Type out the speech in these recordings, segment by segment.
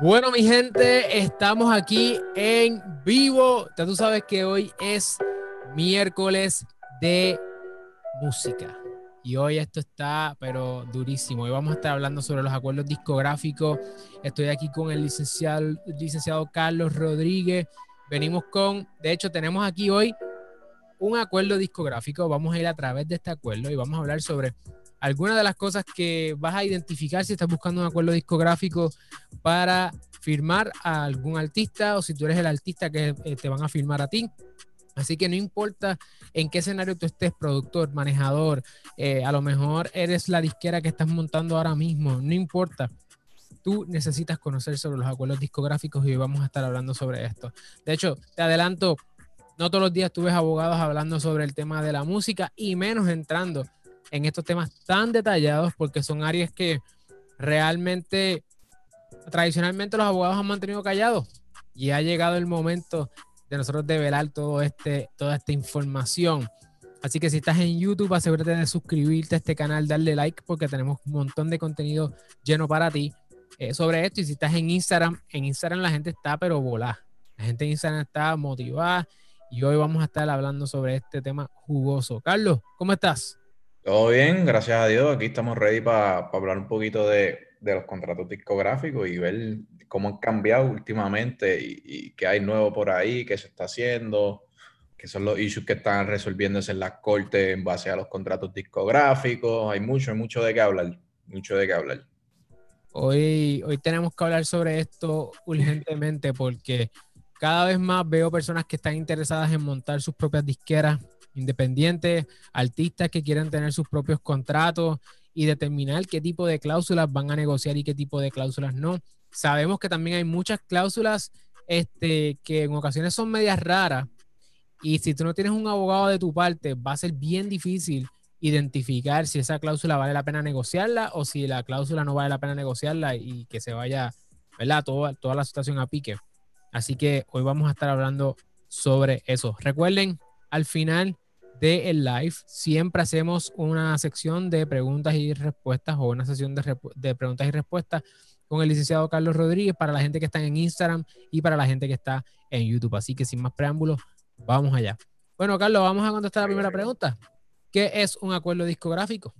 Bueno, mi gente, estamos aquí en vivo. Ya tú sabes que hoy es miércoles de música. Y hoy esto está, pero durísimo. Hoy vamos a estar hablando sobre los acuerdos discográficos. Estoy aquí con el licenciado, licenciado Carlos Rodríguez. Venimos con, de hecho, tenemos aquí hoy un acuerdo discográfico. Vamos a ir a través de este acuerdo y vamos a hablar sobre algunas de las cosas que vas a identificar si estás buscando un acuerdo discográfico para firmar a algún artista o si tú eres el artista que eh, te van a firmar a ti. Así que no importa en qué escenario tú estés, productor, manejador, eh, a lo mejor eres la disquera que estás montando ahora mismo, no importa. Tú necesitas conocer sobre los acuerdos discográficos y hoy vamos a estar hablando sobre esto. De hecho, te adelanto, no todos los días tú ves abogados hablando sobre el tema de la música y menos entrando en estos temas tan detallados porque son áreas que realmente tradicionalmente los abogados han mantenido callados y ha llegado el momento de nosotros develar todo este, toda esta información. Así que si estás en YouTube, asegúrate de suscribirte a este canal, darle like porque tenemos un montón de contenido lleno para ti eh, sobre esto. Y si estás en Instagram, en Instagram la gente está pero volá. La gente en Instagram está motivada y hoy vamos a estar hablando sobre este tema jugoso. Carlos, ¿cómo estás? Todo bien, gracias a Dios. Aquí estamos ready para hablar un poquito de, los contratos discográficos y ver cómo han cambiado últimamente y, qué hay nuevo por ahí, qué se está haciendo, qué son los issues que están resolviéndose en las cortes en base a los contratos discográficos. Hay mucho, hay mucho de qué hablar, mucho de qué hablar. Hoy, hoy tenemos que hablar sobre esto urgentemente porque cada vez más veo personas que están interesadas en montar sus propias disqueras independientes, artistas que quieren tener sus propios contratos y determinar qué tipo de cláusulas van a negociar y qué tipo de cláusulas no. Sabemos que también hay muchas cláusulas este, que en ocasiones son medias raras y si tú no tienes un abogado de tu parte, va a ser bien difícil identificar si esa cláusula vale la pena negociarla o si la cláusula no vale la pena negociarla y que se vaya, ¿verdad? Toda, toda la situación a pique. Así que hoy vamos a estar hablando sobre eso. Recuerden, al final del live siempre hacemos una sección de preguntas y respuestas o una sesión de, preguntas y respuestas con el licenciado Carlos Rodríguez para la gente que está en Instagram y para la gente que está en YouTube. Así que sin más preámbulos, vamos allá. Bueno, Carlos, vamos a contestar la primera pregunta. ¿Qué es un acuerdo discográfico?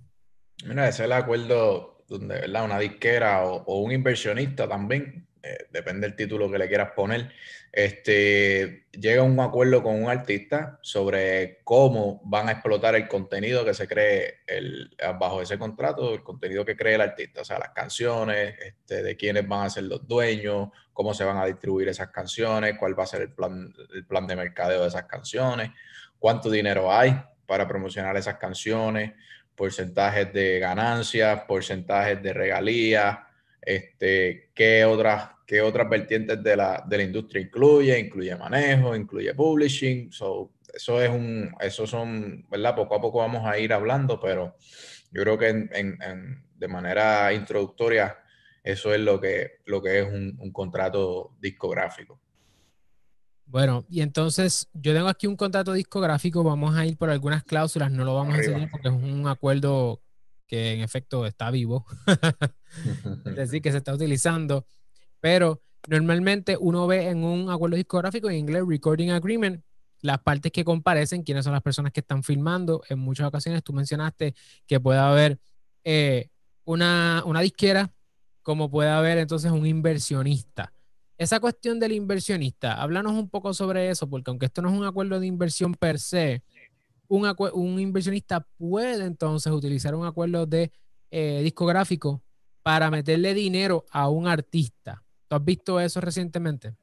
Mira, ese es el acuerdo donde ¿verdad? una disquera o un inversionista también eh, depende del título que le quieras poner, este, llega a un acuerdo con un artista sobre cómo van a explotar el contenido que se cree el, bajo ese contrato, el contenido que cree el artista, o sea, las canciones, este, de quiénes van a ser los dueños, cómo se van a distribuir esas canciones, cuál va a ser el plan, el plan de mercadeo de esas canciones, cuánto dinero hay para promocionar esas canciones, porcentajes de ganancias, porcentajes de regalías, este, qué otras, qué otras vertientes de la, de la industria incluye, incluye manejo, incluye publishing, so, eso es un, eso son, ¿verdad? Poco a poco vamos a ir hablando, pero yo creo que en, de manera introductoria eso es lo que, lo que es un, un, contrato discográfico. Bueno, y entonces yo tengo aquí un contrato discográfico, vamos a ir por algunas cláusulas, no lo vamos a enseñar porque es un acuerdo que en efecto está vivo, es decir, que se está utilizando, pero normalmente uno ve en un acuerdo discográfico en inglés, recording agreement, las partes que comparecen, quiénes son las personas que están filmando. En muchas ocasiones tú mencionaste que puede haber eh, una, una disquera, como puede haber entonces un inversionista. Esa cuestión del inversionista, háblanos un poco sobre eso, porque aunque esto no es un acuerdo de inversión per se, un, inversionista puede entonces utilizar un acuerdo de eh, discográfico para meterle dinero a un artista. ¿Tú has visto eso recientemente?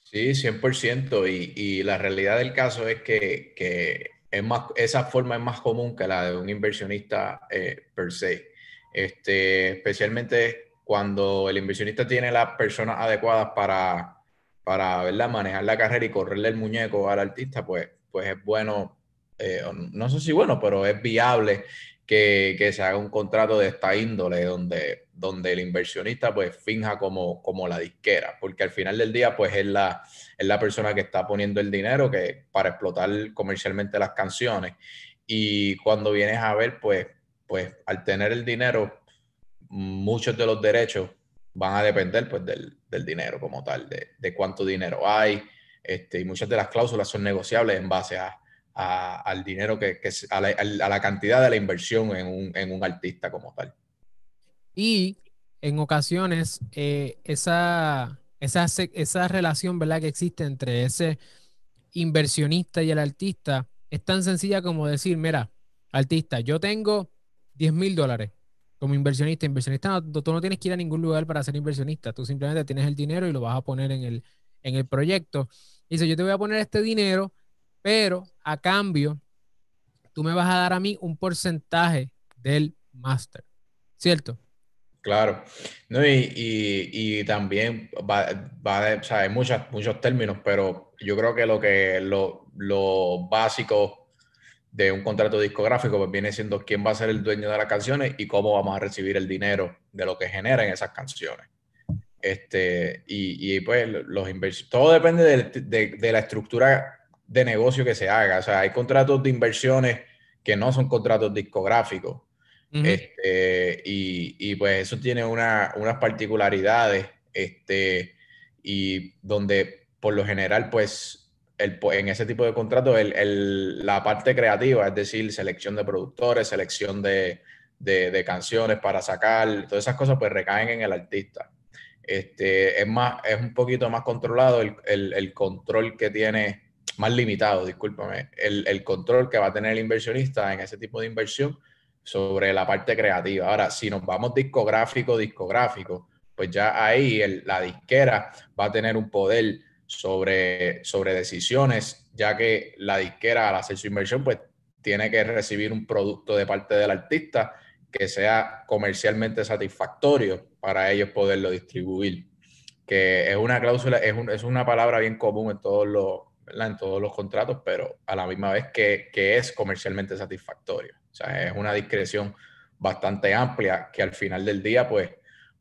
Sí, 100%. Y, y la realidad del caso es que, es más, esa forma es más común que la de un inversionista eh, per se. Este, especialmente cuando el inversionista tiene las personas adecuadas para, para manejar la carrera y correrle el muñeco al artista, pues, pues es bueno eh, no sé si bueno, pero es viable que, que, se haga un contrato de esta índole donde, donde el inversionista pues finja como, como la disquera, porque al final del día pues es la, es la persona que está poniendo el dinero que, para explotar comercialmente las canciones. Y cuando vienes a ver pues, pues al tener el dinero muchos de los derechos van a depender pues del, dinero como tal, de, cuánto dinero hay, este, y muchas de las cláusulas son negociables en base a, al dinero que, que a, la, a, la, cantidad de la inversión en un, en un artista como tal. Y en ocasiones eh, esa, esa, esa relación ¿verdad? que existe entre ese inversionista y el artista es tan sencilla como decir, mira, artista, yo tengo 10 mil dólares como inversionista. Inversionista, tú no tienes que ir a ningún lugar para ser inversionista, tú simplemente tienes el dinero y lo vas a poner en el, en el proyecto. dice, yo te voy a poner este dinero, pero a cambio, tú me vas a dar a mí un porcentaje del máster, ¿cierto? Claro, no, y, y, también va, va o sea, hay muchas, muchos términos, pero yo creo que lo que lo, lo básico de un contrato discográfico pues viene siendo quién va a ser el dueño de las canciones y cómo vamos a recibir el dinero de lo que generan esas canciones. Este, y, y pues los inversiones, todo depende de, de, de, la estructura de negocio que se haga. O sea, hay contratos de inversiones que no son contratos discográficos este, y, pues eso tiene unas particularidades, este, y donde por lo general, pues el, en ese tipo de contratos, el, la parte creativa, es decir, selección de productores, selección de, de, canciones para sacar, todas esas cosas, pues recaen en el artista. Este, es, más, es un poquito más controlado el, el control que tiene, más limitado, discúlpame, el, el control que va a tener el inversionista en ese tipo de inversión sobre la parte creativa. Ahora, si nos vamos discográfico, discográfico, pues ya ahí la disquera va a tener un poder sobre, sobre decisiones, ya que la disquera al hacer su inversión, pues tiene que recibir un producto de parte del artista que sea comercialmente satisfactorio para ellos poderlo distribuir. Que es una cláusula, es, es una palabra bien común en todos los, en todos los contratos, pero a la misma vez que, que es comercialmente satisfactorio. O sea, es una discreción bastante amplia que al final del día, pues,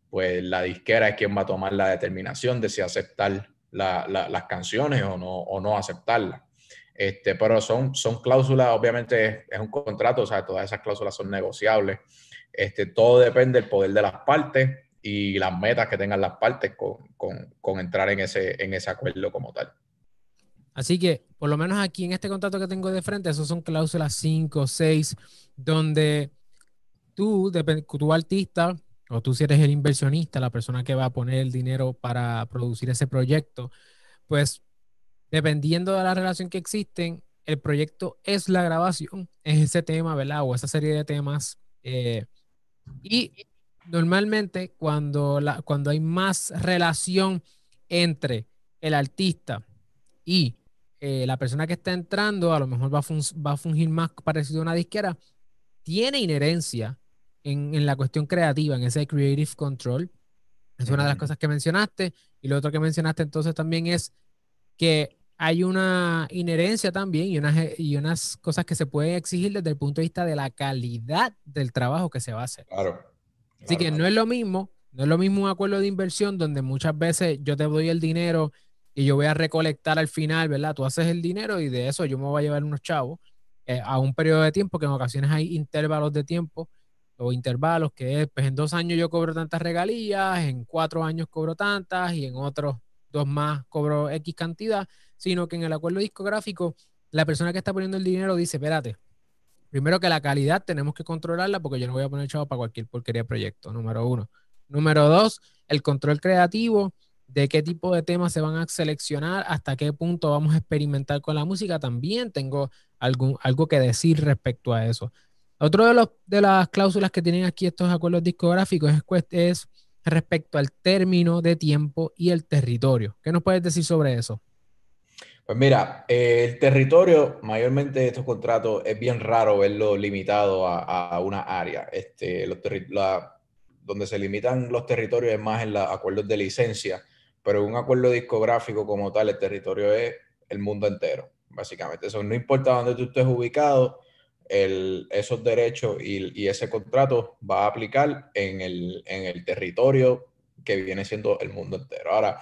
pues la disquera es quien va a tomar la determinación de si aceptar las canciones o no, o no aceptarlas. Este, pero son, son cláusulas, obviamente es un contrato, o sea, todas esas cláusulas son negociables. Este, todo depende del poder de las partes y las metas que tengan las partes con, con, con entrar en ese, en ese acuerdo como tal. Así que, por lo menos aquí en este contrato que tengo de frente, esos son cláusulas 5, 6, donde tú, tu artista, o tú si eres el inversionista, la persona que va a poner el dinero para producir ese proyecto, pues dependiendo de la relación que existen, el proyecto es la grabación, es ese tema, ¿verdad? O esa serie de temas. Eh, y normalmente cuando, cuando hay más relación entre el artista y eh, la persona que está entrando a lo mejor va a, fungir más parecido a una disquera, tiene inherencia en, la cuestión creativa, en ese creative control. Es una de las cosas que mencionaste. Y lo otro que mencionaste entonces también es que hay una inherencia también y unas, y unas cosas que se pueden exigir desde el punto de vista de la calidad del trabajo que se va a hacer. Claro. Así que no es lo mismo, no es lo mismo un acuerdo de inversión donde muchas veces yo te doy el dinero y yo voy a recolectar al final, ¿verdad? Tú haces el dinero y de eso yo me voy a llevar unos chavos eh, a un periodo de tiempo que en ocasiones hay intervalos de tiempo o intervalos que es, pues en dos años yo cobro tantas regalías, en cuatro años cobro tantas y en otros dos más cobro X cantidad, sino que en el acuerdo discográfico la persona que está poniendo el dinero dice, espérate, primero que la calidad tenemos que controlarla porque yo no voy a poner chavo para cualquier porquería de proyecto, número uno. Número dos, el control creativo de qué tipo de temas se van a seleccionar, hasta qué punto vamos a experimentar con la música, también tengo algún, algo que decir respecto a eso. Otro de, los, de las cláusulas que tienen aquí estos acuerdos discográficos es, es respecto al término de tiempo y el territorio. ¿Qué nos puedes decir sobre eso? Pues mira, el territorio, mayormente de estos contratos, es bien raro verlo limitado a, una área. Este, donde se limitan los territorios es más en los acuerdos de licencia pero un acuerdo discográfico como tal, el territorio es el mundo entero, básicamente. Eso no importa dónde tú estés ubicado, el, esos derechos y, y, ese contrato va a aplicar en el, en el, territorio que viene siendo el mundo entero. Ahora,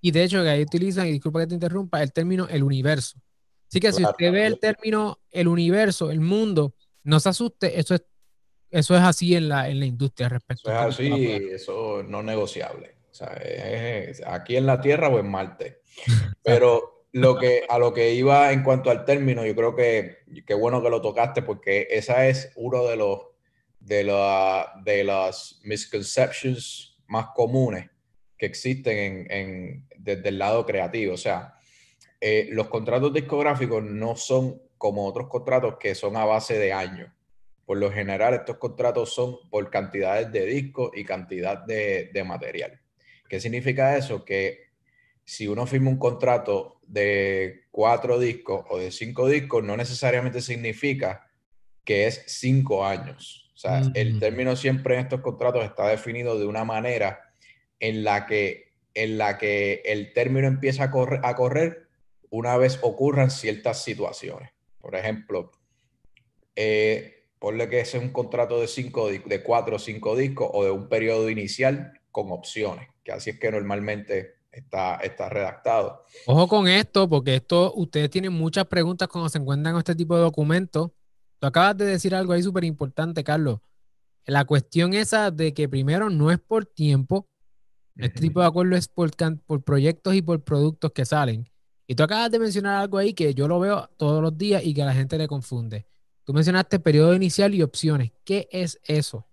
y de hecho, que ahí utilizan, y disculpa que te interrumpa, el término el universo. Así que si usted ve el término el universo, el mundo, no se asuste, eso es eso es así en la, en la industria respecto eso es así, eso no negociable. O sea, aquí en la Tierra o en Marte. Pero lo que, a lo que iba en cuanto al término, yo creo que qué bueno que lo tocaste porque esa es uno de los de, la, de las misconceptions más comunes que existen en, en, desde el lado creativo. O sea, eh, los contratos discográficos no son como otros contratos que son a base de años. Por lo general, estos contratos son por cantidades de discos y cantidad de, de material. ¿Qué significa eso? Que si uno firma un contrato de cuatro discos o de cinco discos, no necesariamente significa que es cinco años. O sea, el mm. término siempre en estos contratos está definido de una manera en la que, en la que el término empieza a correr, a correr una vez ocurran ciertas situaciones. Por ejemplo, eh, ponle que es un contrato de, cinco, de cuatro o cinco discos o de un periodo inicial con opciones, que así es que normalmente está, está redactado. Ojo con esto, porque esto, ustedes tienen muchas preguntas cuando se encuentran con este tipo de documentos. Tú acabas de decir algo ahí súper importante, Carlos. La cuestión esa de que primero no es por tiempo, este tipo de acuerdo es por, por proyectos y por productos que salen. Y tú acabas de mencionar algo ahí que yo lo veo todos los días y que a la gente le confunde. Tú mencionaste periodo inicial y opciones. ¿Qué es eso?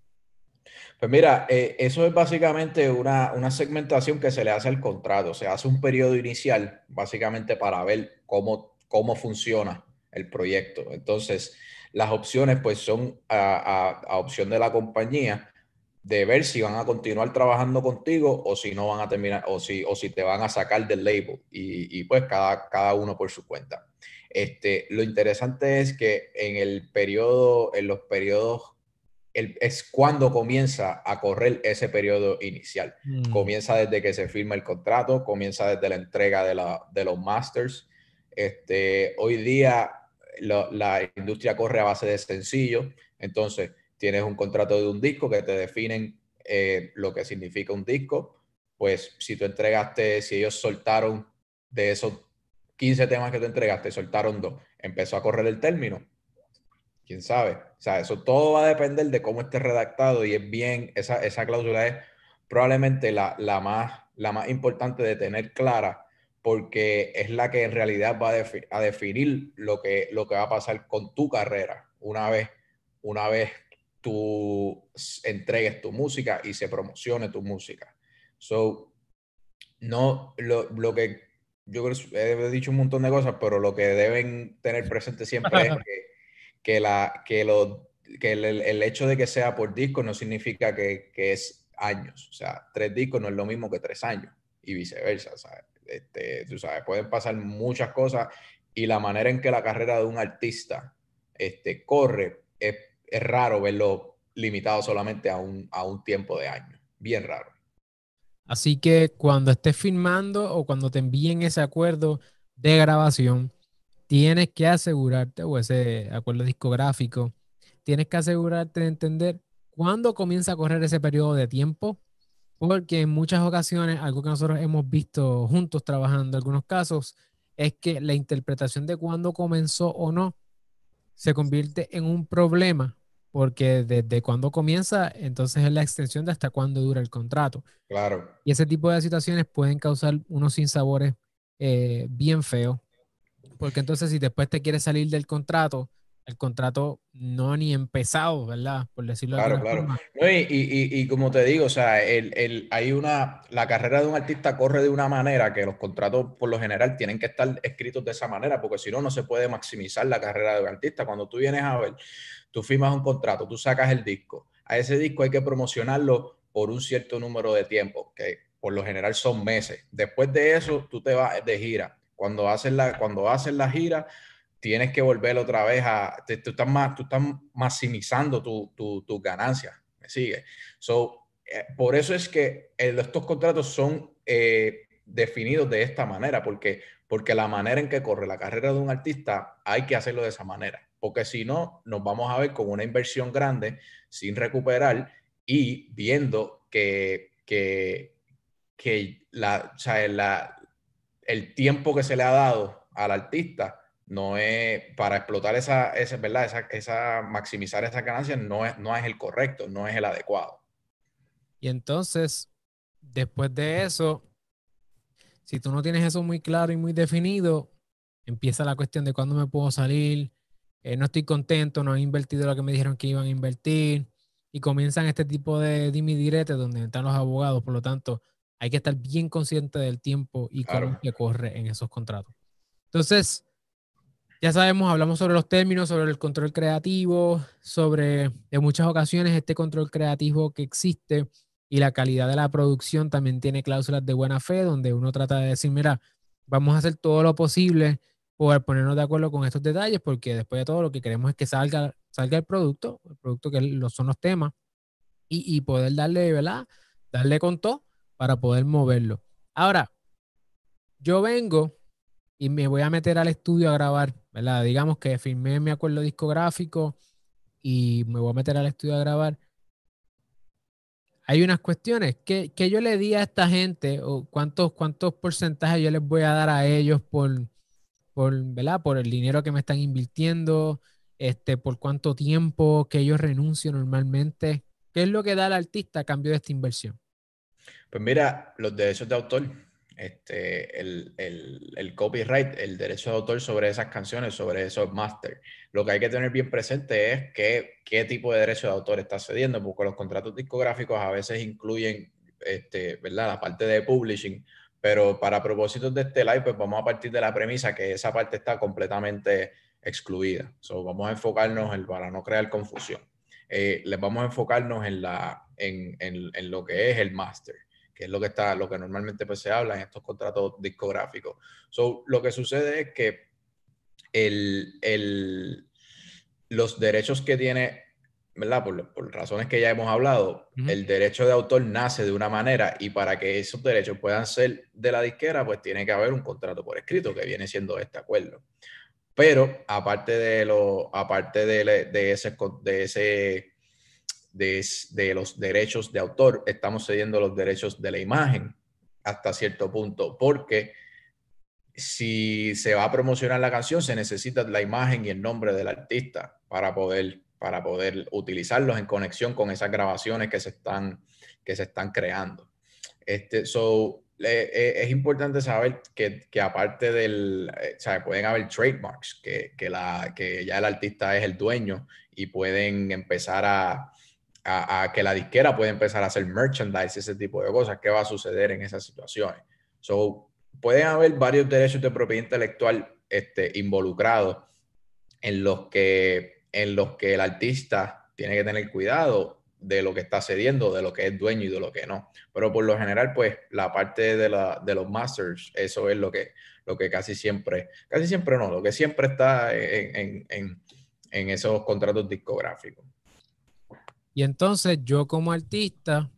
Pues mira, eh, eso es básicamente una, una, segmentación que se le hace al contrato. Se hace un periodo inicial, básicamente para ver cómo, cómo funciona el proyecto. Entonces, las opciones pues son a, a, opción de la compañía de ver si van a continuar trabajando contigo o si no van a terminar o si, o si te van a sacar del label y, pues cada, cada uno por su cuenta. Este, lo interesante es que en el periodo, en los periodos es cuando comienza a correr ese periodo inicial. Mm. Comienza desde que se firma el contrato, comienza desde la entrega de, la, de los masters. Este, hoy día la industria corre a base de sencillo, entonces tienes un contrato de un disco que te definen eh, lo que significa un disco, pues si tú entregaste, si ellos soltaron de esos 15 temas que tú entregaste, soltaron dos, empezó a correr el término, quién sabe. O sea, eso todo va a depender de cómo esté redactado y es bien, esa, esa cláusula es probablemente la, la, más, la más importante de tener clara porque es la que en realidad va a, definir lo que, lo que va a pasar con tu carrera una vez, una vez tú entregues tu música y se promocione tu música. So, no, lo, lo que yo creo he dicho un montón de cosas, pero lo que deben tener presente siempre es que que, la, que, lo, que el, el, hecho de que sea por disco no significa que, que, es años. O sea, tres discos no es lo mismo que tres años y viceversa. ¿sabes? Este, tú sabes, pueden pasar muchas cosas y la manera en que la carrera de un artista este, corre es, es raro verlo limitado solamente a un, a un tiempo de años. Bien raro. Así que cuando estés filmando o cuando te envíen ese acuerdo de grabación, tienes que asegurarte, o ese acuerdo discográfico, tienes que asegurarte de entender cuándo comienza a correr ese periodo de tiempo, porque en muchas ocasiones, algo que nosotros hemos visto juntos trabajando en algunos casos, es que la interpretación de cuándo comenzó o no se convierte en un problema, porque desde cuándo comienza, entonces es la extensión de hasta cuándo dura el contrato. Claro. Y ese tipo de situaciones pueden causar unos sinsabores eh, bien feos porque entonces si después te quieres salir del contrato, el contrato no ni empezado, ¿verdad? Por decirlo Claro, claro. No, y, y, y, como te digo, o sea, el, el, hay una, la carrera de un artista corre de una manera que los contratos por lo general tienen que estar escritos de esa manera, porque si no, no se puede maximizar la carrera de un artista. Cuando tú vienes a ver, tú firmas un contrato, tú sacas el disco, a ese disco hay que promocionarlo por un cierto número de tiempo, que por lo general son meses. Después de eso, tú te vas de gira cuando haces la, cuando haces la gira, tienes que volver otra vez a, tú, estás, más, tú estás maximizando tus tu, ganancias, ¿me sigue? So, eh, por eso es que estos contratos son eh, definidos de esta manera, porque, porque la manera en que corre la carrera de un artista hay que hacerlo de esa manera, porque si no, nos vamos a ver con una inversión grande sin recuperar y viendo que, que, que la, o sea, la, el tiempo que se le ha dado al artista no es para explotar esa, esa ¿verdad? Esa, esa, maximizar esa ganancia no es, no es el correcto, no es el adecuado. Y entonces, después de eso, si tú no tienes eso muy claro y muy definido, empieza la cuestión de cuándo me puedo salir, eh, no estoy contento, no he invertido lo que me dijeron que iban a invertir, y comienzan este tipo de dimidiretes donde están los abogados, por lo tanto, hay que estar bien consciente del tiempo y cómo se corre en esos contratos. Entonces, ya sabemos, hablamos sobre los términos, sobre el control creativo, sobre en muchas ocasiones este control creativo que existe y la calidad de la producción también tiene cláusulas de buena fe donde uno trata de decir, mira, vamos a hacer todo lo posible por ponernos de acuerdo con estos detalles porque después de todo lo que queremos es que salga, salga el producto, el producto que son los temas y, y poder darle, ¿verdad? Darle con todo para poder moverlo. Ahora, yo vengo y me voy a meter al estudio a grabar, ¿verdad? Digamos que firmé mi acuerdo discográfico y me voy a meter al estudio a grabar. Hay unas cuestiones que, yo le di a esta gente o cuántos, cuántos porcentajes yo les voy a dar a ellos por, por, ¿verdad? por el dinero que me están invirtiendo, este, por cuánto tiempo que ellos renuncio normalmente. ¿Qué es lo que da al artista a cambio de esta inversión? Pues mira, los derechos de autor este, el, el, el, copyright, el derecho de autor sobre esas canciones, sobre esos masters. Lo que hay que tener bien presente es que, qué tipo de derecho de autor está cediendo, porque los contratos discográficos a veces incluyen este, ¿verdad? la parte de publishing, pero para propósitos de este live, pues vamos a partir de la premisa que esa parte está completamente excluida. So, vamos a enfocarnos en, para no crear confusión. Eh, les vamos a enfocarnos en, la, en, en, en lo que es el master que es lo que está, lo que normalmente pues, se habla en estos contratos discográficos. So, lo que sucede es que el, el, los derechos que tiene, ¿verdad? Por, por razones que ya hemos hablado, el derecho de autor nace de una manera y para que esos derechos puedan ser de la disquera, pues tiene que haber un contrato por escrito que viene siendo este acuerdo. Pero aparte de lo, aparte de, de ese, de ese de, los derechos de autor, estamos cediendo los derechos de la imagen hasta cierto punto, porque si se va a promocionar la canción, se necesita la imagen y el nombre del artista para poder, para poder utilizarlos en conexión con esas grabaciones que se están, que se están creando. Este, so, e, es importante saber que, que aparte del, eh, o sea, pueden haber trademarks, que, que, la, que ya el artista es el dueño y pueden empezar a, a, que la disquera puede empezar a hacer merchandise, ese tipo de cosas. ¿Qué va a suceder en esas situaciones? So, pueden haber varios derechos de propiedad intelectual este, involucrados en los, que, en los que el artista tiene que tener cuidado de lo que está cediendo, de lo que es dueño y de lo que no. Pero por lo general, pues la parte de, la, de los masters, eso es lo que, lo que casi siempre, casi siempre no, lo que siempre está en, en, en esos contratos discográficos. Y entonces yo como artista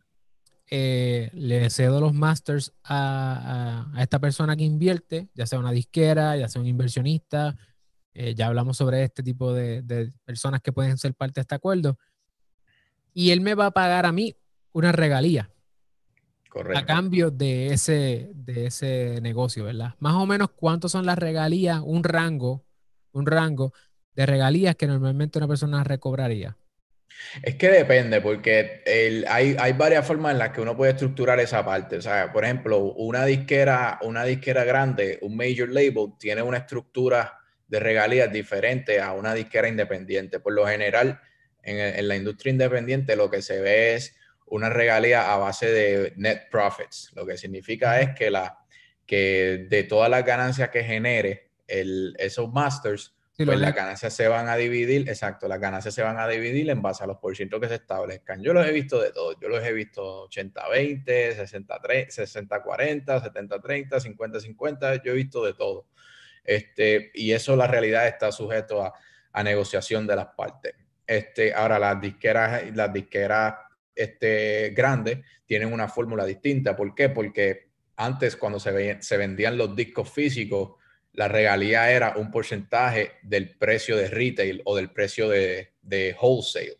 eh, le cedo los masters a, esta persona que invierte, ya sea una disquera, ya sea un inversionista. Eh, ya hablamos sobre este tipo de, personas que pueden ser parte de este acuerdo. Y él me va a pagar a mí una regalía. A cambio de ese, de ese negocio, ¿verdad? Más o menos cuántos son las regalías, un rango, un rango de regalías que normalmente una persona recobraría. Es que depende, porque hay, hay, varias formas en las que uno puede estructurar esa parte. O sea, por ejemplo, una disquera, una disquera grande, un major label, tiene una estructura de regalías diferente a una disquera independiente. Por lo general, en, la industria independiente lo que se ve es una regalía a base de net profits. Lo que significa es que, la, que de todas las ganancias que genere el, esos masters, pues las ganancias se van a dividir, exacto, las ganancias se van a dividir en base a los porcientos que se establezcan. Yo los he visto de todo, yo los he visto 80-20, 60-40, 70-30, 50-50, yo he visto de todo. Este, y eso la realidad está sujeto a, a negociación de las partes. Este, ahora las disqueras, las disqueras este, grandes tienen una fórmula distinta. ¿Por qué? Porque antes cuando se, se vendían los discos físicos, la regalía era un porcentaje del precio de retail o del precio de, wholesale,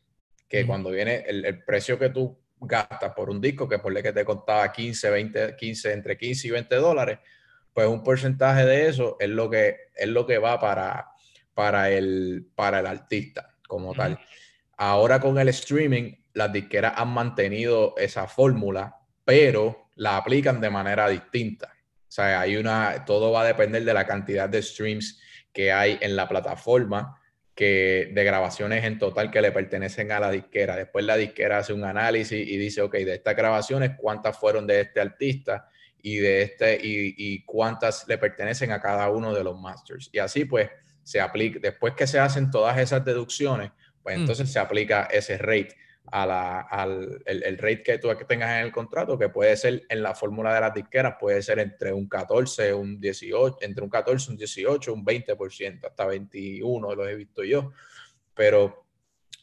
que cuando viene el, precio que tú gastas por un disco, que por que te contaba 15, 20, 15, entre 15 y 20 dólares, pues un porcentaje de eso es lo que, es lo que va para, para, el, para el artista como tal. Ahora con el streaming, las disqueras han mantenido esa fórmula, pero la aplican de manera distinta. O sea, hay una, todo va a depender de la cantidad de streams que hay en la plataforma, que de grabaciones en total que le pertenecen a la disquera. Después la disquera hace un análisis y dice, ok, de estas grabaciones, ¿cuántas fueron de este artista? Y de este, y, y cuántas le pertenecen a cada uno de los masters. Y así pues se aplica, después que se hacen todas esas deducciones, pues mm. entonces se aplica ese rate a la, al el, rate que tú tengas en el contrato, que puede ser en la fórmula de las disqueras, puede ser entre un 14, un 18, entre un 14, un 18, un 20%, hasta 21 lo he visto yo. Pero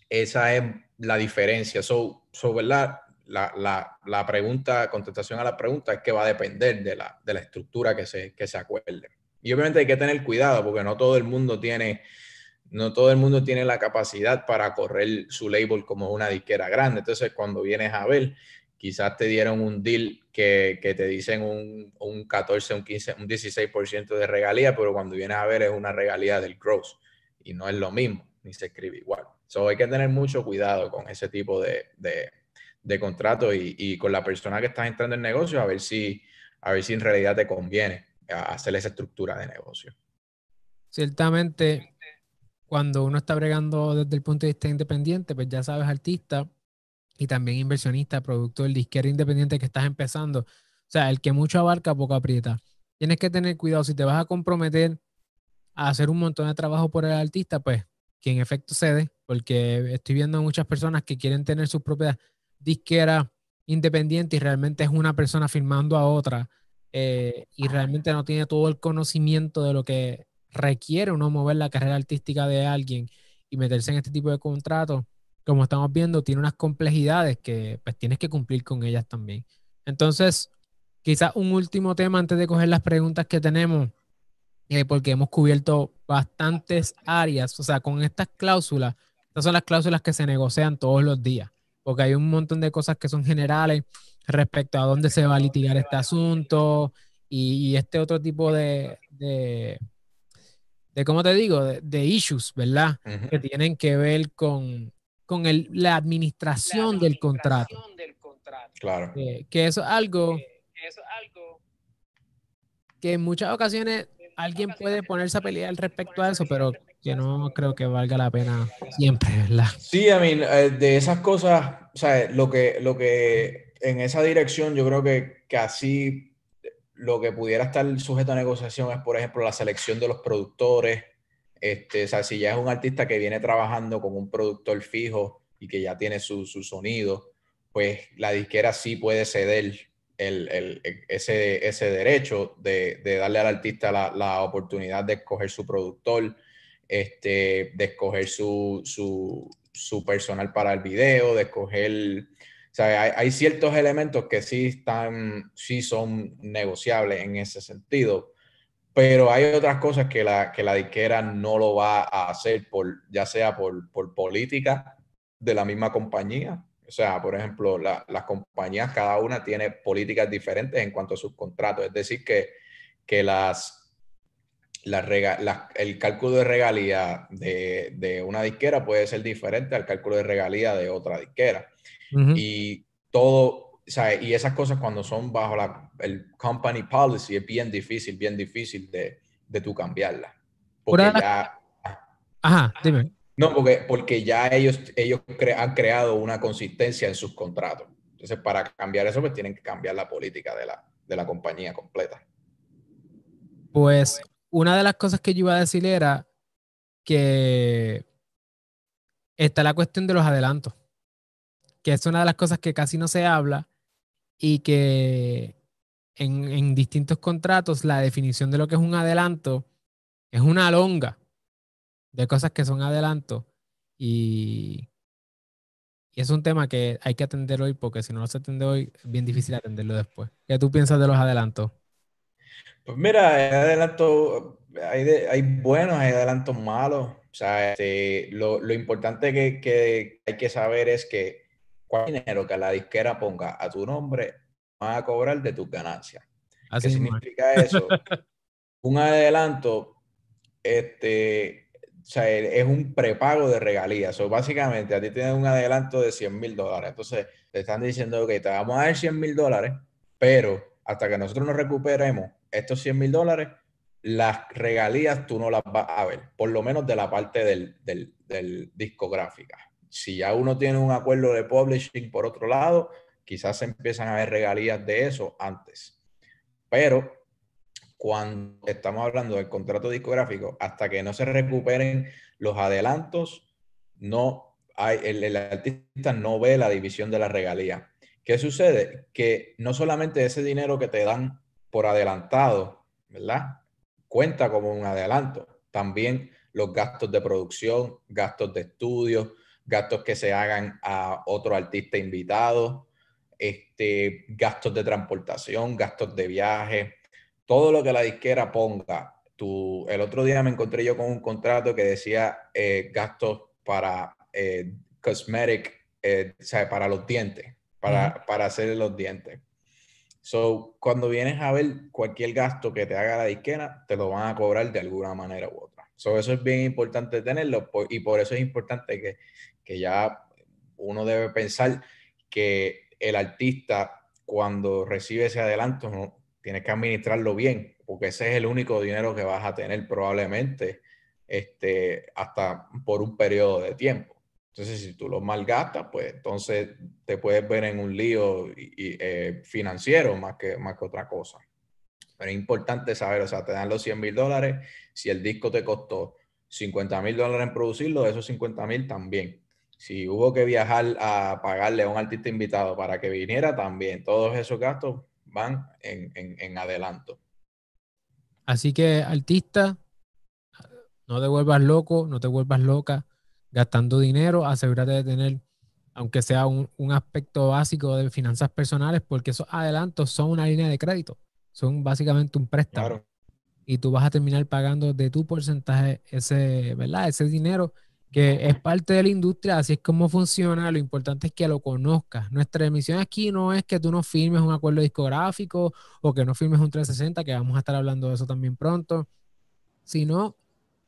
esa es la diferencia. So, ¿verdad? La, la, la, pregunta, contestación a la pregunta es que va a depender de la, de la estructura que se, que se acuerde. Y obviamente hay que tener cuidado porque no todo el mundo tiene no todo el mundo tiene la capacidad para correr su label como una disquera grande. Entonces, cuando vienes a ver, quizás te dieron un deal que, te dicen un, un, 14, un 15, un 16% de regalía, pero cuando vienes a ver es una regalía del gross y no es lo mismo, ni se escribe igual. So, hay que tener mucho cuidado con ese tipo de, de, contrato y, con la persona que estás entrando en negocio a ver si, a ver si en realidad te conviene hacer esa estructura de negocio. Ciertamente, cuando uno está bregando desde el punto de vista independiente, pues ya sabes, artista y también inversionista, productor, disquero independiente que estás empezando. O sea, el que mucho abarca, poco aprieta. Tienes que tener cuidado. Si te vas a comprometer a hacer un montón de trabajo por el artista, pues que en efecto cede, porque estoy viendo muchas personas que quieren tener sus propias disqueras independientes y realmente es una persona firmando a otra eh, y realmente no tiene todo el conocimiento de lo que requiere uno mover la carrera artística de alguien y meterse en este tipo de contratos, como estamos viendo, tiene unas complejidades que pues tienes que cumplir con ellas también. Entonces, quizás un último tema antes de coger las preguntas que tenemos, eh, porque hemos cubierto bastantes áreas, o sea, con estas cláusulas, estas son las cláusulas que se negocian todos los días, porque hay un montón de cosas que son generales respecto a dónde se va a litigar este asunto y, este otro tipo de de ¿cómo te digo? De, issues, ¿verdad? Que tienen que ver con, con el, la, administración del contrato. Claro. que eso es algo que en muchas ocasiones alguien puede ponerse a pelear respecto a eso, pero que no creo que valga la pena siempre, ¿verdad? Sí, a mí, eh, de esas cosas, o sea, lo que, lo que en esa dirección yo creo que, que así lo que pudiera estar sujeto a negociación es, por ejemplo, la selección de los productores. Este, o sea, si ya es un artista que viene trabajando con un productor fijo y que ya tiene su, sonido, pues la disquera sí puede ceder el, ese, ese, derecho de, darle al artista la, oportunidad de escoger su productor, este, de escoger su, su, su personal para el video, de escoger sea, hay, ciertos elementos que sí están, sí son negociables en ese sentido, pero hay otras cosas que la, que la disquera no lo va a hacer, por, ya sea por, por política de la misma compañía. O sea, por ejemplo, las compañías, cada una tiene políticas diferentes en cuanto a sus contratos. Es decir, que, que las, el cálculo de regalía de, de, una disquera puede ser diferente al cálculo de regalía de otra disquera. Y todo, o sea, y esas cosas cuando son bajo la, el company policy es bien difícil, bien difícil de, de tú cambiarla. Porque ya... Ajá, dime. No, porque, porque ya ellos, ellos han creado una consistencia en sus contratos. Entonces, para cambiar eso, pues tienen que cambiar la política de la, de la compañía completa. Pues una de las cosas que yo iba a decir era que está la cuestión de los adelantos que es una de las cosas que casi no se habla y que en, distintos contratos la definición de lo que es un adelanto es una longa de cosas que son adelantos y, es un tema que hay que atender hoy porque si no lo se atiende hoy es bien difícil atenderlo después. ¿Qué tú piensas de los adelantos? Pues mira, hay adelantos, hay, buenos, hay adelantos malos. O sea, este, lo, importante que hay que saber es que dinero que la disquera ponga a tu nombre van a cobrar de tus ganancias. ¿Qué significa eso? un adelanto este, es un prepago de regalías. O básicamente a ti tienes un adelanto de 100 mil dólares. Entonces te están diciendo, que te vamos a dar 100 mil dólares, pero hasta que nosotros nos recuperemos estos 100 mil dólares, las regalías tú no las vas a ver, por lo menos de la parte del, del, del discográfica. Si ya uno tiene un acuerdo de publishing por otro lado, quizás se empiezan a ver regalías de eso antes. Pero cuando estamos hablando del contrato discográfico, hasta que no se recuperen los adelantos, no hay, el, el artista no ve la división de la regalía. ¿Qué sucede? Que no solamente ese dinero que te dan por adelantado, ¿verdad? cuenta como un adelanto. También los gastos de producción, gastos de estudio, gastos que se hagan a otro artista invitado, este, gastos de transportación, gastos de viaje, todo lo que la disquera ponga. Tu, el otro día me encontré yo con un contrato que decía eh, gastos para eh, cosmetic, eh, o sea, para los dientes, para, para hacer los dientes. So, cuando vienes a ver cualquier gasto que te haga la disquera, te lo van a cobrar de alguna manera u otra. So, eso es bien importante tenerlo y por eso es importante que, que ya uno debe pensar que el artista cuando recibe ese adelanto no, tiene que administrarlo bien, porque ese es el único dinero que vas a tener probablemente este, hasta por un periodo de tiempo. Entonces, si tú lo malgastas, pues entonces te puedes ver en un lío eh, financiero más que, más que otra cosa. Pero es importante saber, o sea, te dan los 100 mil dólares, si el disco te costó 50 mil dólares en producirlo, esos 50 mil también. Si hubo que viajar a pagarle a un artista invitado para que viniera, también. Todos esos gastos van en, en, en adelanto. Así que, artista, no te vuelvas loco, no te vuelvas loca gastando dinero, asegúrate de tener, aunque sea un, aspecto básico de finanzas personales, porque esos adelantos son una línea de crédito, son básicamente un préstamo. Y tú vas a terminar pagando de tu porcentaje ese, ¿verdad? Ese dinero que es parte de la industria, así es como funciona. Lo importante es que lo conozcas. Nuestra emisión aquí no es que tú no firmes un acuerdo discográfico o que no firmes un 360, que vamos a estar hablando de eso también pronto, sino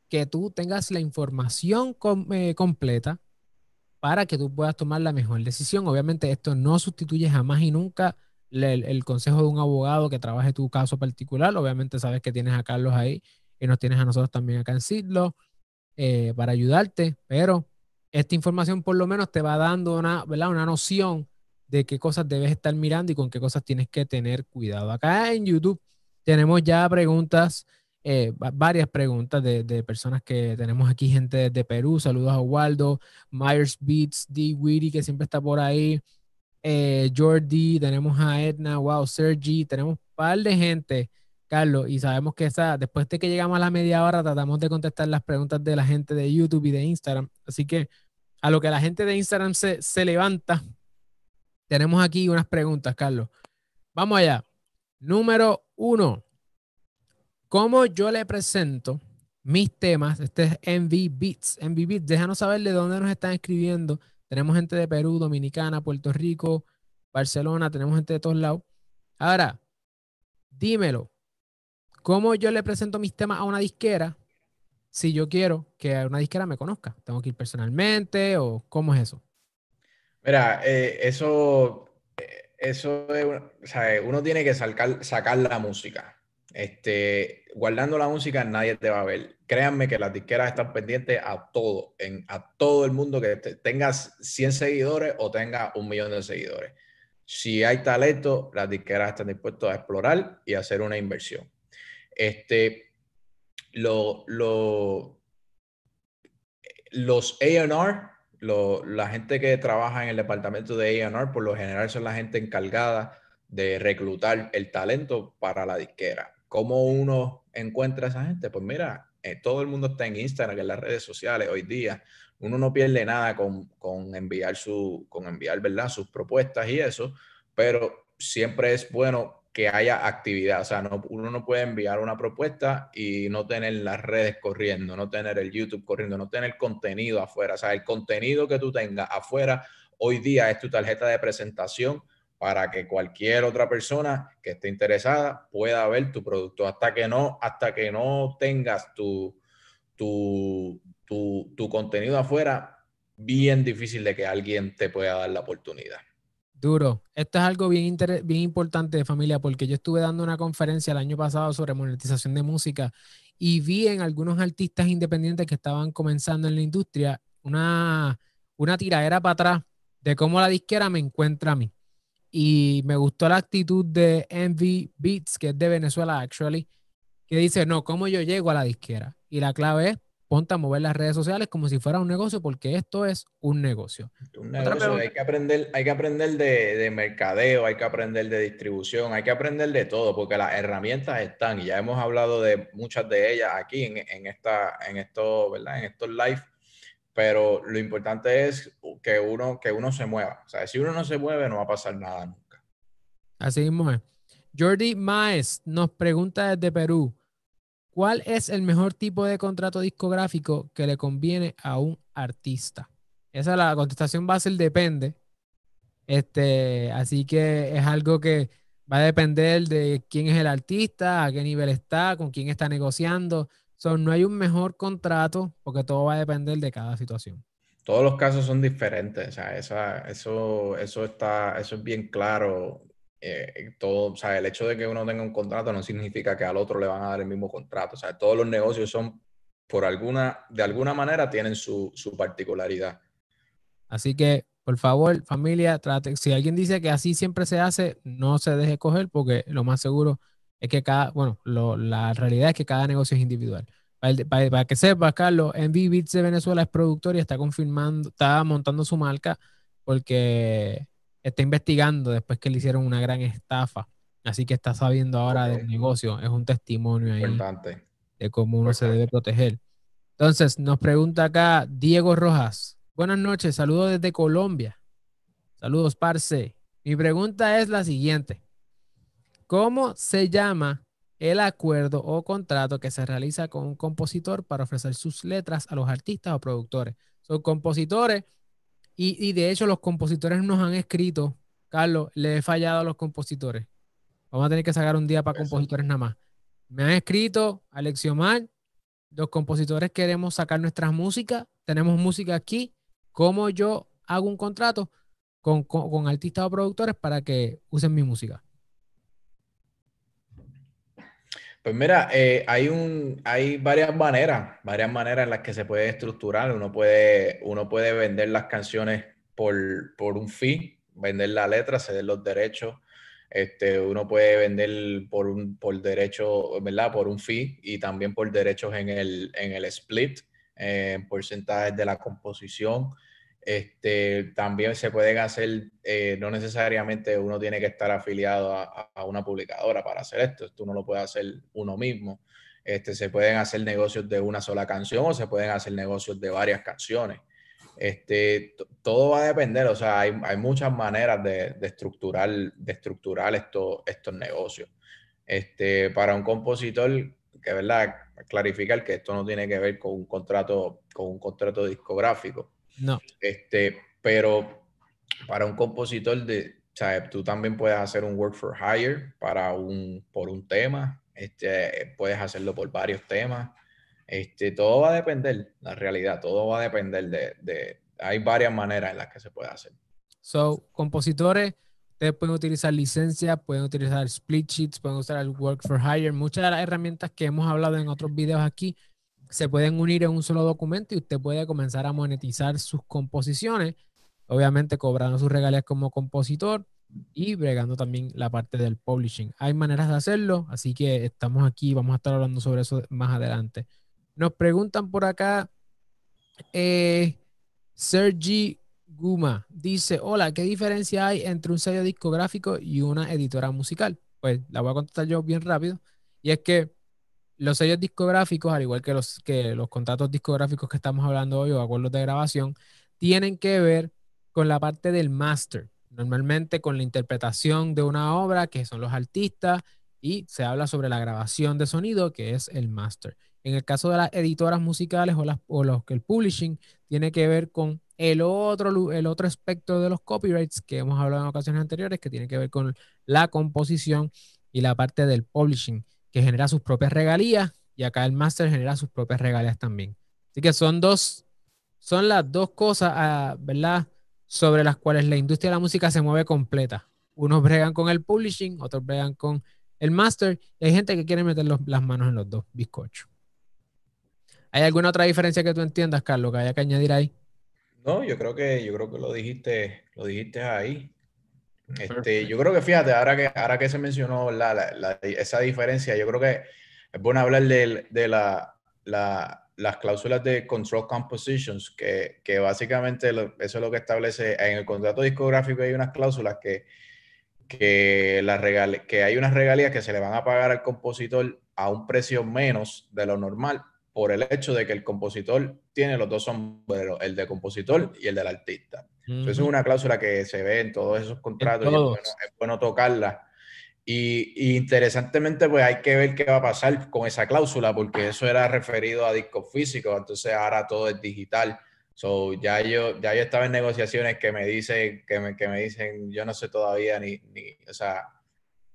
que tú tengas la información eh, completa para que tú puedas tomar la mejor decisión. Obviamente esto no sustituye jamás y nunca el, consejo de un abogado que trabaje tu caso particular. Obviamente sabes que tienes a Carlos ahí y nos tienes a nosotros también acá en Sidlo eh, para ayudarte, pero esta información por lo menos te va dando una, ¿verdad? una noción de qué cosas debes estar mirando y con qué cosas tienes que tener cuidado. Acá en YouTube tenemos ya preguntas eh, varias preguntas de, personas que tenemos aquí, gente de Perú. Saludos a Waldo, Myers Beats, D. Witty, que siempre está por ahí. Eh, Jordi, tenemos a Edna, wow, Sergi, tenemos un par de gente, Carlos, y sabemos que esa, después de que llegamos a la media hora, tratamos de contestar las preguntas de la gente de YouTube y de Instagram. Así que a lo que la gente de Instagram se, se levanta, tenemos aquí unas preguntas, Carlos. Vamos allá. Número uno cómo yo le presento mis temas. Este es Envy Beats. Envy Beats, déjanos saber de dónde nos están escribiendo. Tenemos gente de Perú, Dominicana, Puerto Rico, Barcelona, tenemos gente de todos lados. Ahora, dímelo. ¿Cómo yo le presento mis temas a una disquera si yo quiero que una disquera me conozca? ¿Tengo que ir personalmente o cómo es eso? Mira, eh, eso, eh, eso es, uno tiene que sacar, la música este, guardando la música, nadie te va a ver. Créanme que las disqueras están pendientes a todo, a todo el mundo que tengas 100 seguidores o tenga un millón de seguidores. Si hay talento, las disqueras están dispuestas a explorar y hacer una inversión. Este, lo, lo, los A&R, la gente que trabaja en el departamento de A&R, por lo general son la gente encargada de reclutar el talento para la disquera. ¿Cómo uno encuentra a esa gente? Pues mira, eh, todo el mundo está en Instagram, en las redes sociales hoy día. Uno no pierde nada con, enviar, su, con enviar ¿verdad? sus propuestas y eso, pero siempre es bueno que haya actividad. O sea, no, uno no puede enviar una propuesta y no tener las redes corriendo, no tener el YouTube corriendo, no tener contenido afuera. O sea, el contenido que tú tengas afuera hoy día es tu tarjeta de presentación para que cualquier otra persona que esté interesada pueda ver tu producto. Hasta que no, hasta que no tengas tu, tu, tu, contenido afuera, bien difícil de que alguien te pueda dar la oportunidad. Duro. Esto es algo bien, bien importante de familia porque yo estuve dando una conferencia el año pasado sobre monetización de música y vi en algunos artistas independientes que estaban comenzando en la industria una, una tiradera para atrás de cómo la disquera me encuentra a mí y me gustó la actitud de Envy Beats, que es de Venezuela, actually, que dice, no, ¿cómo yo llego a la disquera? Y la clave es, ponte a mover las redes sociales como si fuera un negocio, porque esto es un negocio. Un negocio, hay que aprender, hay que aprender de, de, mercadeo, hay que aprender de distribución, hay que aprender de todo, porque las herramientas están, y ya hemos hablado de muchas de ellas aquí en, en esta, en esto, ¿verdad? En estos live pero lo importante es que uno, que uno se mueva. O sea, si uno no se mueve, no va a pasar nada nunca. Así mismo es. Jordi Maes nos pregunta desde Perú, ¿cuál es el mejor tipo de contrato discográfico que le conviene a un artista? Esa es la contestación va a depende. Este, así que es algo que va a depender de quién es el artista, a qué nivel está, con quién está negociando no hay un mejor contrato porque todo va a depender de cada situación. Todos los casos son diferentes, o sea, eso, eso, está, eso es bien claro. Eh, todo, o sea, el hecho de que uno tenga un contrato no significa que al otro le van a dar el mismo contrato. O sea, todos los negocios son, por alguna, de alguna manera, tienen su, su particularidad. Así que, por favor, familia, trate, si alguien dice que así siempre se hace, no se deje coger porque lo más seguro es que cada, bueno, la realidad es que cada negocio es individual. Para, que sepas, Carlos, Envy Beats de Venezuela es productor y está confirmando, está montando su marca porque está investigando después que le hicieron una gran estafa. Así que está sabiendo ahora del negocio. Es un testimonio ahí de cómo uno se debe proteger. Entonces, nos pregunta acá Diego Rojas. Buenas noches, saludos desde Colombia. Saludos, Parce. Mi pregunta es la siguiente. ¿Cómo se llama el acuerdo o contrato que se realiza con un compositor para ofrecer sus letras a los artistas o productores? Son compositores y, de hecho los compositores nos han escrito, Carlos, le he fallado a los compositores. Vamos a tener que sacar un día para compositores nada más. Me han escrito, Alexiomar, los compositores queremos sacar nuestras músicas, tenemos música aquí, ¿cómo yo hago un contrato con, con artistas o productores para que usen mi música? Pues mira, eh, hay, un, hay varias maneras, varias maneras en las que se puede estructurar. Uno puede, uno puede vender las canciones por, por un fee, vender la letra, ceder los derechos. Este, uno puede vender por un por derecho, ¿verdad? Por un fee y también por derechos en el, en el split, eh, porcentajes de la composición. Este, también se pueden hacer, eh, no necesariamente uno tiene que estar afiliado a, una publicadora para hacer esto, esto uno lo puede hacer uno mismo. Este, se pueden hacer negocios de una sola canción o se pueden hacer negocios de varias canciones. Este, todo va a depender, o sea, hay, muchas maneras de, estructurar, de estructurar estos negocios. Este, para un compositor, que verdad, clarificar que esto no tiene que ver con un contrato, con un contrato discográfico no. Este, pero para un compositor de, sea, Tú también puedes hacer un work for hire para un, por un tema, este, puedes hacerlo por varios temas. Este, todo va a depender, la realidad, todo va a depender de, de, hay varias maneras en las que se puede hacer. So, compositores, ustedes pueden utilizar licencias, pueden utilizar split sheets, pueden usar el work for hire, muchas de las herramientas que hemos hablado en otros videos aquí se pueden unir en un solo documento y usted puede comenzar a monetizar sus composiciones, obviamente cobrando sus regalías como compositor y bregando también la parte del publishing. Hay maneras de hacerlo, así que estamos aquí, vamos a estar hablando sobre eso más adelante. Nos preguntan por acá, eh, Sergi Guma dice, hola, ¿qué diferencia hay entre un sello discográfico y una editora musical? Pues la voy a contestar yo bien rápido. Y es que los sellos discográficos, al igual que los, que los contratos discográficos que estamos hablando hoy o acuerdos de grabación, tienen que ver con la parte del master, normalmente con la interpretación de una obra, que son los artistas, y se habla sobre la grabación de sonido, que es el master. En el caso de las editoras musicales o, las, o los, el publishing, tiene que ver con el otro, el otro aspecto de los copyrights que hemos hablado en ocasiones anteriores, que tiene que ver con la composición y la parte del publishing, que genera sus propias regalías, y acá el master genera sus propias regalías también. Así que son dos, son las dos cosas, ah, ¿verdad? Sobre las cuales la industria de la música se mueve completa. Unos bregan con el publishing, otros bregan con el master, y hay gente que quiere meter las manos en los dos bizcochos. ¿Hay alguna otra diferencia que tú entiendas, Carlos, que haya que añadir ahí? No, yo creo que, yo creo que lo dijiste, lo dijiste ahí. Este, yo creo que fíjate, ahora que, ahora que se mencionó esa diferencia, yo creo que es bueno hablar de, de la, las cláusulas de control compositions, que, que básicamente eso es lo que establece en el contrato discográfico. Hay unas cláusulas que, que, la que hay unas regalías que se le van a pagar al compositor a un precio menos de lo normal por el hecho de que el compositor tiene los dos sombreros, el de compositor y el del artista. Eso es una cláusula que se ve en todos esos contratos y es bueno, tocarla. Y, interesantemente, pues hay que ver qué va a pasar con esa cláusula, porque eso era referido a discos físicos, entonces ahora todo es digital. So, ya yo, ya yo estaba en negociaciones que me dicen, que me, que me dicen, yo no sé todavía ni, ni, o sea,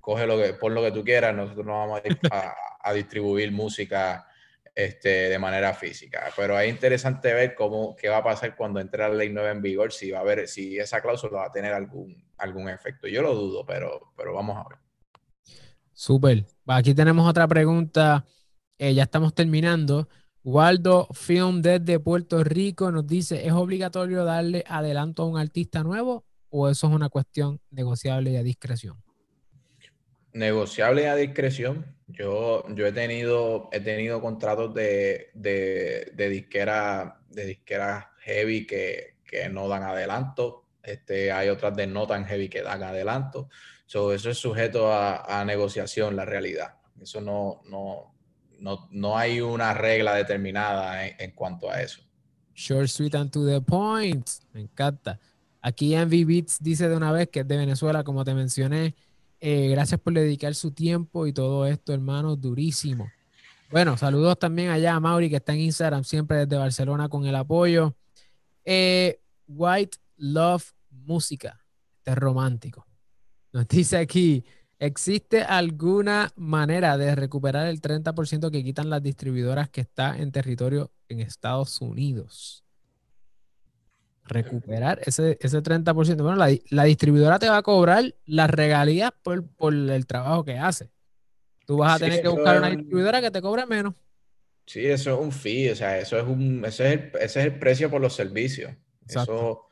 coge lo que, por lo que tú quieras, nosotros no vamos a, a distribuir música este, de manera física. Pero es interesante ver cómo, qué va a pasar cuando entre la ley 9 en vigor, si va a ver, si esa cláusula va a tener algún, algún efecto. Yo lo dudo, pero, pero vamos a ver. Súper. Aquí tenemos otra pregunta. Eh, ya estamos terminando. Waldo Film desde Puerto Rico nos dice, ¿es obligatorio darle adelanto a un artista nuevo o eso es una cuestión negociable y a discreción? Negociable a discreción. Yo, yo he tenido, he tenido contratos de, de, disquera, de disquera heavy que, no dan adelanto. Este, hay otras de no tan heavy que dan adelanto. eso es sujeto a, negociación, la realidad. Eso no, no, no, hay una regla determinada en, cuanto a eso. Short, sweet and to the point. Me encanta. Aquí Envy Beats dice de una vez que es de Venezuela, como te mencioné. Eh, gracias por dedicar su tiempo y todo esto, hermano, durísimo. Bueno, saludos también allá a Mauri, que está en Instagram siempre desde Barcelona con el apoyo. Eh, White Love Música, este romántico. Nos dice aquí, ¿existe alguna manera de recuperar el 30% que quitan las distribuidoras que está en territorio en Estados Unidos? Recuperar ese, ese 30%. Bueno, la, distribuidora te va a cobrar las regalías por, el trabajo que hace. Tú vas a tener que buscar una distribuidora que te cobre menos. Sí, eso es un fee, o sea, eso es un, ese es el, ese es el precio por los servicios. Eso,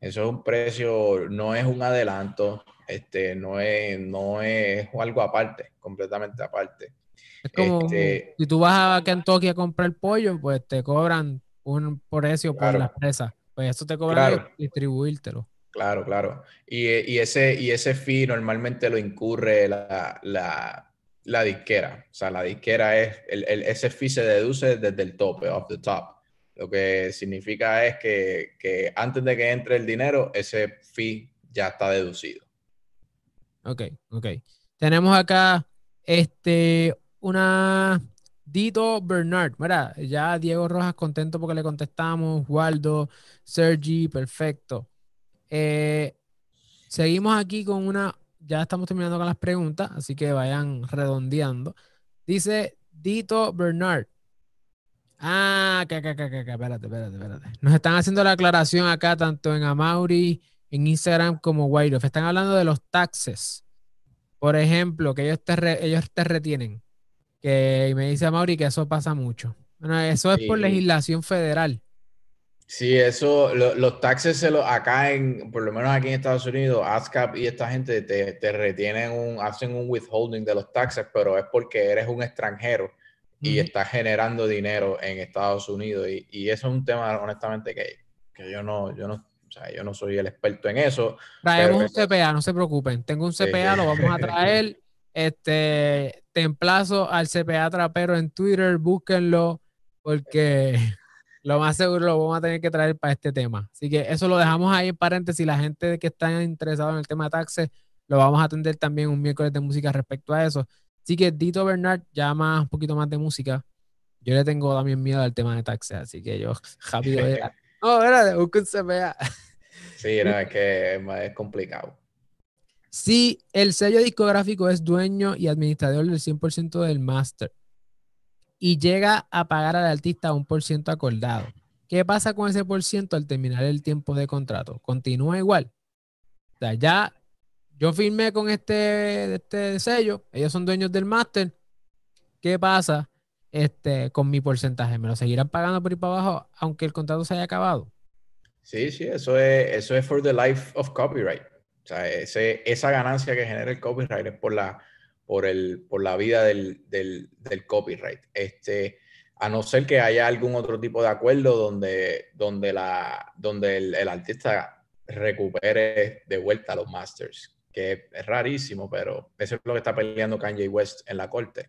eso es un precio, no es un adelanto, este, no es, no es algo aparte, completamente aparte. Es como este si tú vas a Kentucky a comprar pollo, pues te cobran un precio por la empresa. Pues eso te cobra distribuírtelo. Claro, claro. Y, ese, y ese fee normalmente lo incurre la, la, disquera. O sea, la disquera es, el, ese fee se deduce desde el tope, off the top. Lo que significa es que, antes de que entre el dinero, ese fee ya está deducido. Ok, ok. Tenemos acá este, una Dito Bernard, mira, ya Diego Rojas contento porque le contestamos, Waldo, Sergi, perfecto. Eh, seguimos aquí con una, ya estamos terminando con las preguntas, así que vayan redondeando. Dice Dito Bernard. Ah, que, que, que, que, espérate, espérate, espérate. Nos están haciendo la aclaración acá, tanto en Amauri, en Instagram como White Están hablando de los taxes. Por ejemplo, que ellos te, ellos te retienen que me dice Mauri que eso pasa mucho. Bueno, eso es por legislación federal. Sí, eso, los taxes se lo, acá en, por lo menos aquí en Estados Unidos, ASCAP y esta gente te, te, retienen un, hacen un withholding de los taxes, pero es porque eres un extranjero y estás generando dinero en Estados Unidos. Y, y, eso es un tema, honestamente, que, que yo no, yo no, o sea, yo no soy el experto en eso. Traemos un CPA, no se preocupen. Tengo un CPA, lo vamos a traer. Este, te emplazo al CPA Trapero en Twitter, búsquenlo, porque lo más seguro lo vamos a tener que traer para este tema. Así que eso lo dejamos ahí en paréntesis. La gente que está interesada en el tema de taxes, lo vamos a atender también un miércoles de música respecto a eso. Así que Dito Bernard ya más, un poquito más de música. Yo le tengo también miedo al tema de taxes, así que yo rápido. No, era busca un CPA. Sí, no, es que es complicado. Si el sello discográfico es dueño y administrador del 100% del máster y llega a pagar al artista un por ciento acordado, ¿qué pasa con ese por ciento al terminar el tiempo de contrato? ¿Continúa igual? O sea, ya yo firmé con este, este sello, ellos son dueños del máster. ¿Qué pasa este, con mi porcentaje? ¿Me lo seguirán pagando por ir para abajo aunque el contrato se haya acabado? Sí, sí, eso es, eso es for the life of copyright. O sea, ese, esa ganancia que genera el copyright es por la, por el, por la vida del, del, del, copyright. Este, a no ser que haya algún otro tipo de acuerdo donde, donde, la, donde el, artista recupere de vuelta los masters, que es rarísimo, pero eso es lo que está peleando Kanye West en la corte.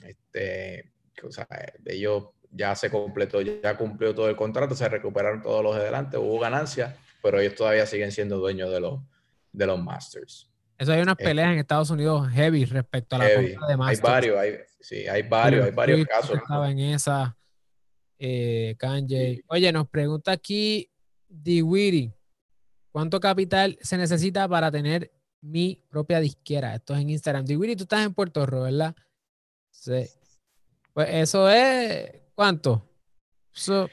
Este, o sea, ellos ya se completó, ya cumplió todo el contrato, se recuperaron todos los de hubo ganancias, pero ellos todavía siguen siendo dueños de los, de los Masters. Eso hay unas este peleas en Estados Unidos heavy respecto a la compra de Masters. Hay varios, hay, sí, hay varios, hay varios casos. Estaba en esa, eh, Kanye. Oye, nos pregunta aquí Diwiri, ¿cuánto capital se necesita para tener mi propia disquera? Esto es en Instagram. Diwiri, tú estás en Puerto Rico, ¿verdad? Sí. Pues eso es ¿Cuánto? So,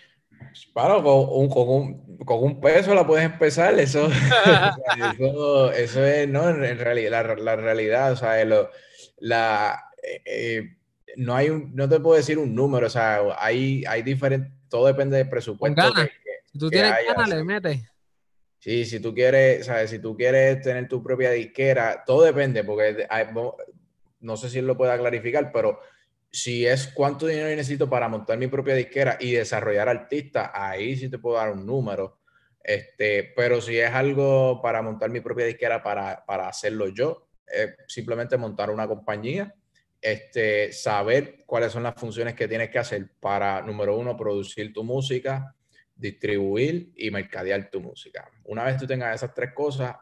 con un, con, un, con un, peso la puedes empezar, eso, eso, es, no, en realidad, la, la realidad, o sea, lo, la, eh, eh, no hay un, no te puedo decir un número, o sea, hay, hay diferentes, todo depende del presupuesto. si tú tienes ganas, le metes. Sí, si tú quieres, ¿sabes? si tú quieres tener tu propia disquera, todo depende, porque no sé si él lo pueda clarificar, pero si es cuánto dinero necesito para montar mi propia disquera y desarrollar artistas, ahí sí te puedo dar un número. Este, pero si es algo para montar mi propia disquera para, para hacerlo yo, simplemente montar una compañía, este, saber cuáles son las funciones que tienes que hacer para, número uno, producir tu música, distribuir y mercadear tu música. Una vez tú tengas esas tres cosas,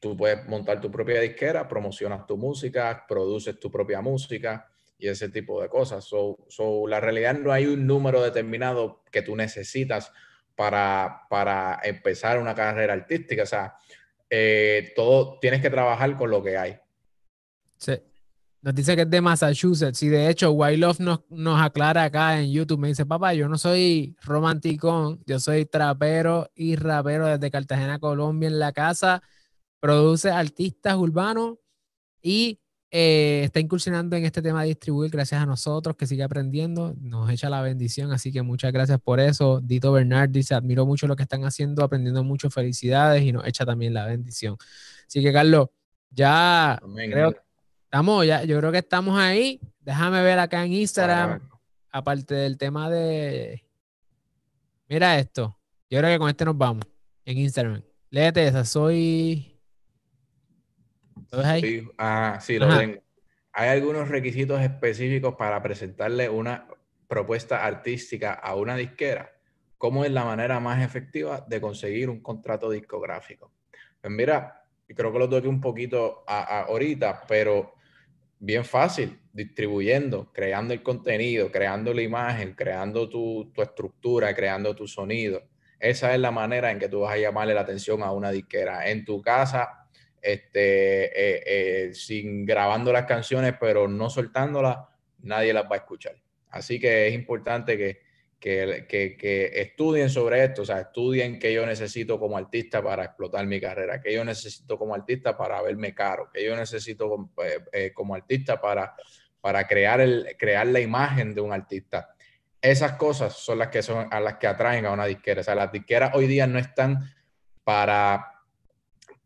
tú puedes montar tu propia disquera, promocionas tu música, produces tu propia música, y ese tipo de cosas. So, la realidad no hay un número determinado que tú necesitas para, para empezar una carrera artística. O sea, eh, todo tienes que trabajar con lo que hay. Sí. Nos dice que es de Massachusetts y de hecho Love nos, nos aclara acá en YouTube. Me dice, papá, yo no soy romanticón, yo soy trapero y rapero desde Cartagena, Colombia en la casa. Produce artistas urbanos y eh, está incursionando en este tema de distribuir gracias a nosotros, que sigue aprendiendo, nos echa la bendición, así que muchas gracias por eso. Dito Bernard dice, admiro mucho lo que están haciendo, aprendiendo mucho, felicidades y nos echa también la bendición. Así que Carlos, ya creo estamos, ya, yo creo que estamos ahí. Déjame ver acá en Instagram, aparte del tema de... Mira esto, yo creo que con este nos vamos en Instagram. Léete esa, soy Sí, ah, sí, lo tengo. Hay algunos requisitos específicos para presentarle una propuesta artística a una disquera. ¿Cómo es la manera más efectiva de conseguir un contrato discográfico? Pues mira, creo que lo toqué un poquito ahorita, pero bien fácil, distribuyendo, creando el contenido, creando la imagen, creando tu, tu, estructura, creando tu sonido. Esa es la manera en que tú vas a llamarle la atención a una disquera. En tu casa, este, eh, eh, sin grabando las canciones, pero no soltándolas, nadie las va a escuchar. Así que es importante que, que, que, estudien sobre esto, o sea, estudien qué yo necesito como artista para explotar mi carrera, qué yo necesito como artista para verme caro, qué yo necesito eh, como artista para, para crear, el, crear la imagen de un artista. Esas cosas son las que son a las que atraen a una disquera. O sea, las disqueras hoy día no están para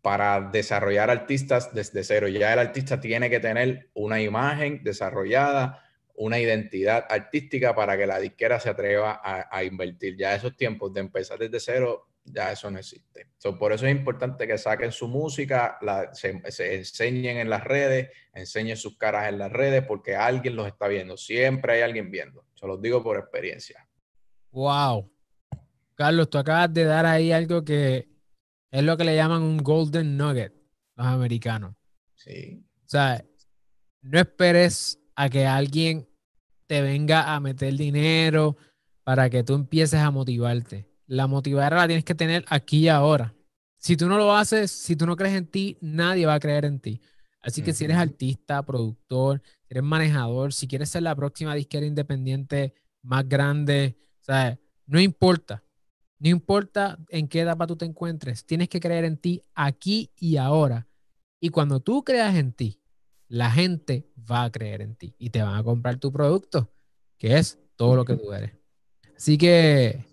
para desarrollar artistas desde cero. Ya el artista tiene que tener una imagen desarrollada, una identidad artística para que la disquera se atreva a, invertir. Ya esos tiempos de empezar desde cero, ya eso no existe. por eso es importante que saquen su música, se, enseñen en las redes, enseñen sus caras en las redes, porque alguien los está viendo. Siempre hay alguien viendo. Se los digo por experiencia. Wow. Carlos, tú acabas de dar ahí algo que es lo que le llaman un golden nugget los americanos. Sí. O sea, no esperes a que alguien te venga a meter dinero para que tú empieces a motivarte. la motivadora la tienes que tener aquí y ahora. Si tú no lo haces, si tú no crees en ti, nadie va a creer en ti. Así que si eres artista, productor, si eres manejador, si quieres ser la próxima disquera independiente más grande, o no importa. No importa en qué etapa tú te encuentres, tienes que creer en ti aquí y ahora. Y cuando tú creas en ti, la gente va a creer en ti y te van a comprar tu producto, que es todo lo que tú eres. Así que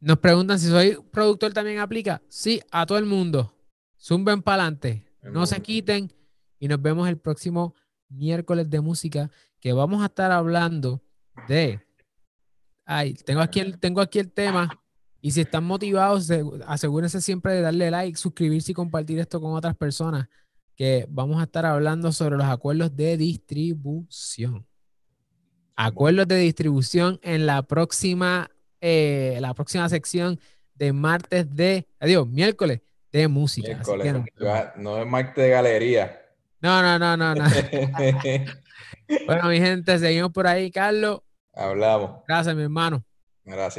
nos preguntan si soy productor también aplica. Sí, a todo el mundo. Zumben para adelante. No se quiten y nos vemos el próximo miércoles de música que vamos a estar hablando de... Ay, tengo aquí el, tengo aquí el tema y si están motivados, asegúrense siempre de darle like, suscribirse y compartir esto con otras personas que vamos a estar hablando sobre los acuerdos de distribución. Acuerdos de distribución en la próxima, eh, la próxima sección de martes de, adiós, miércoles de música. Miércoles, no, es martes de galería. No, no, no, no, no. bueno, mi gente, seguimos por ahí, Carlos. Hablamos. Gracias, mi hermano. Gracias.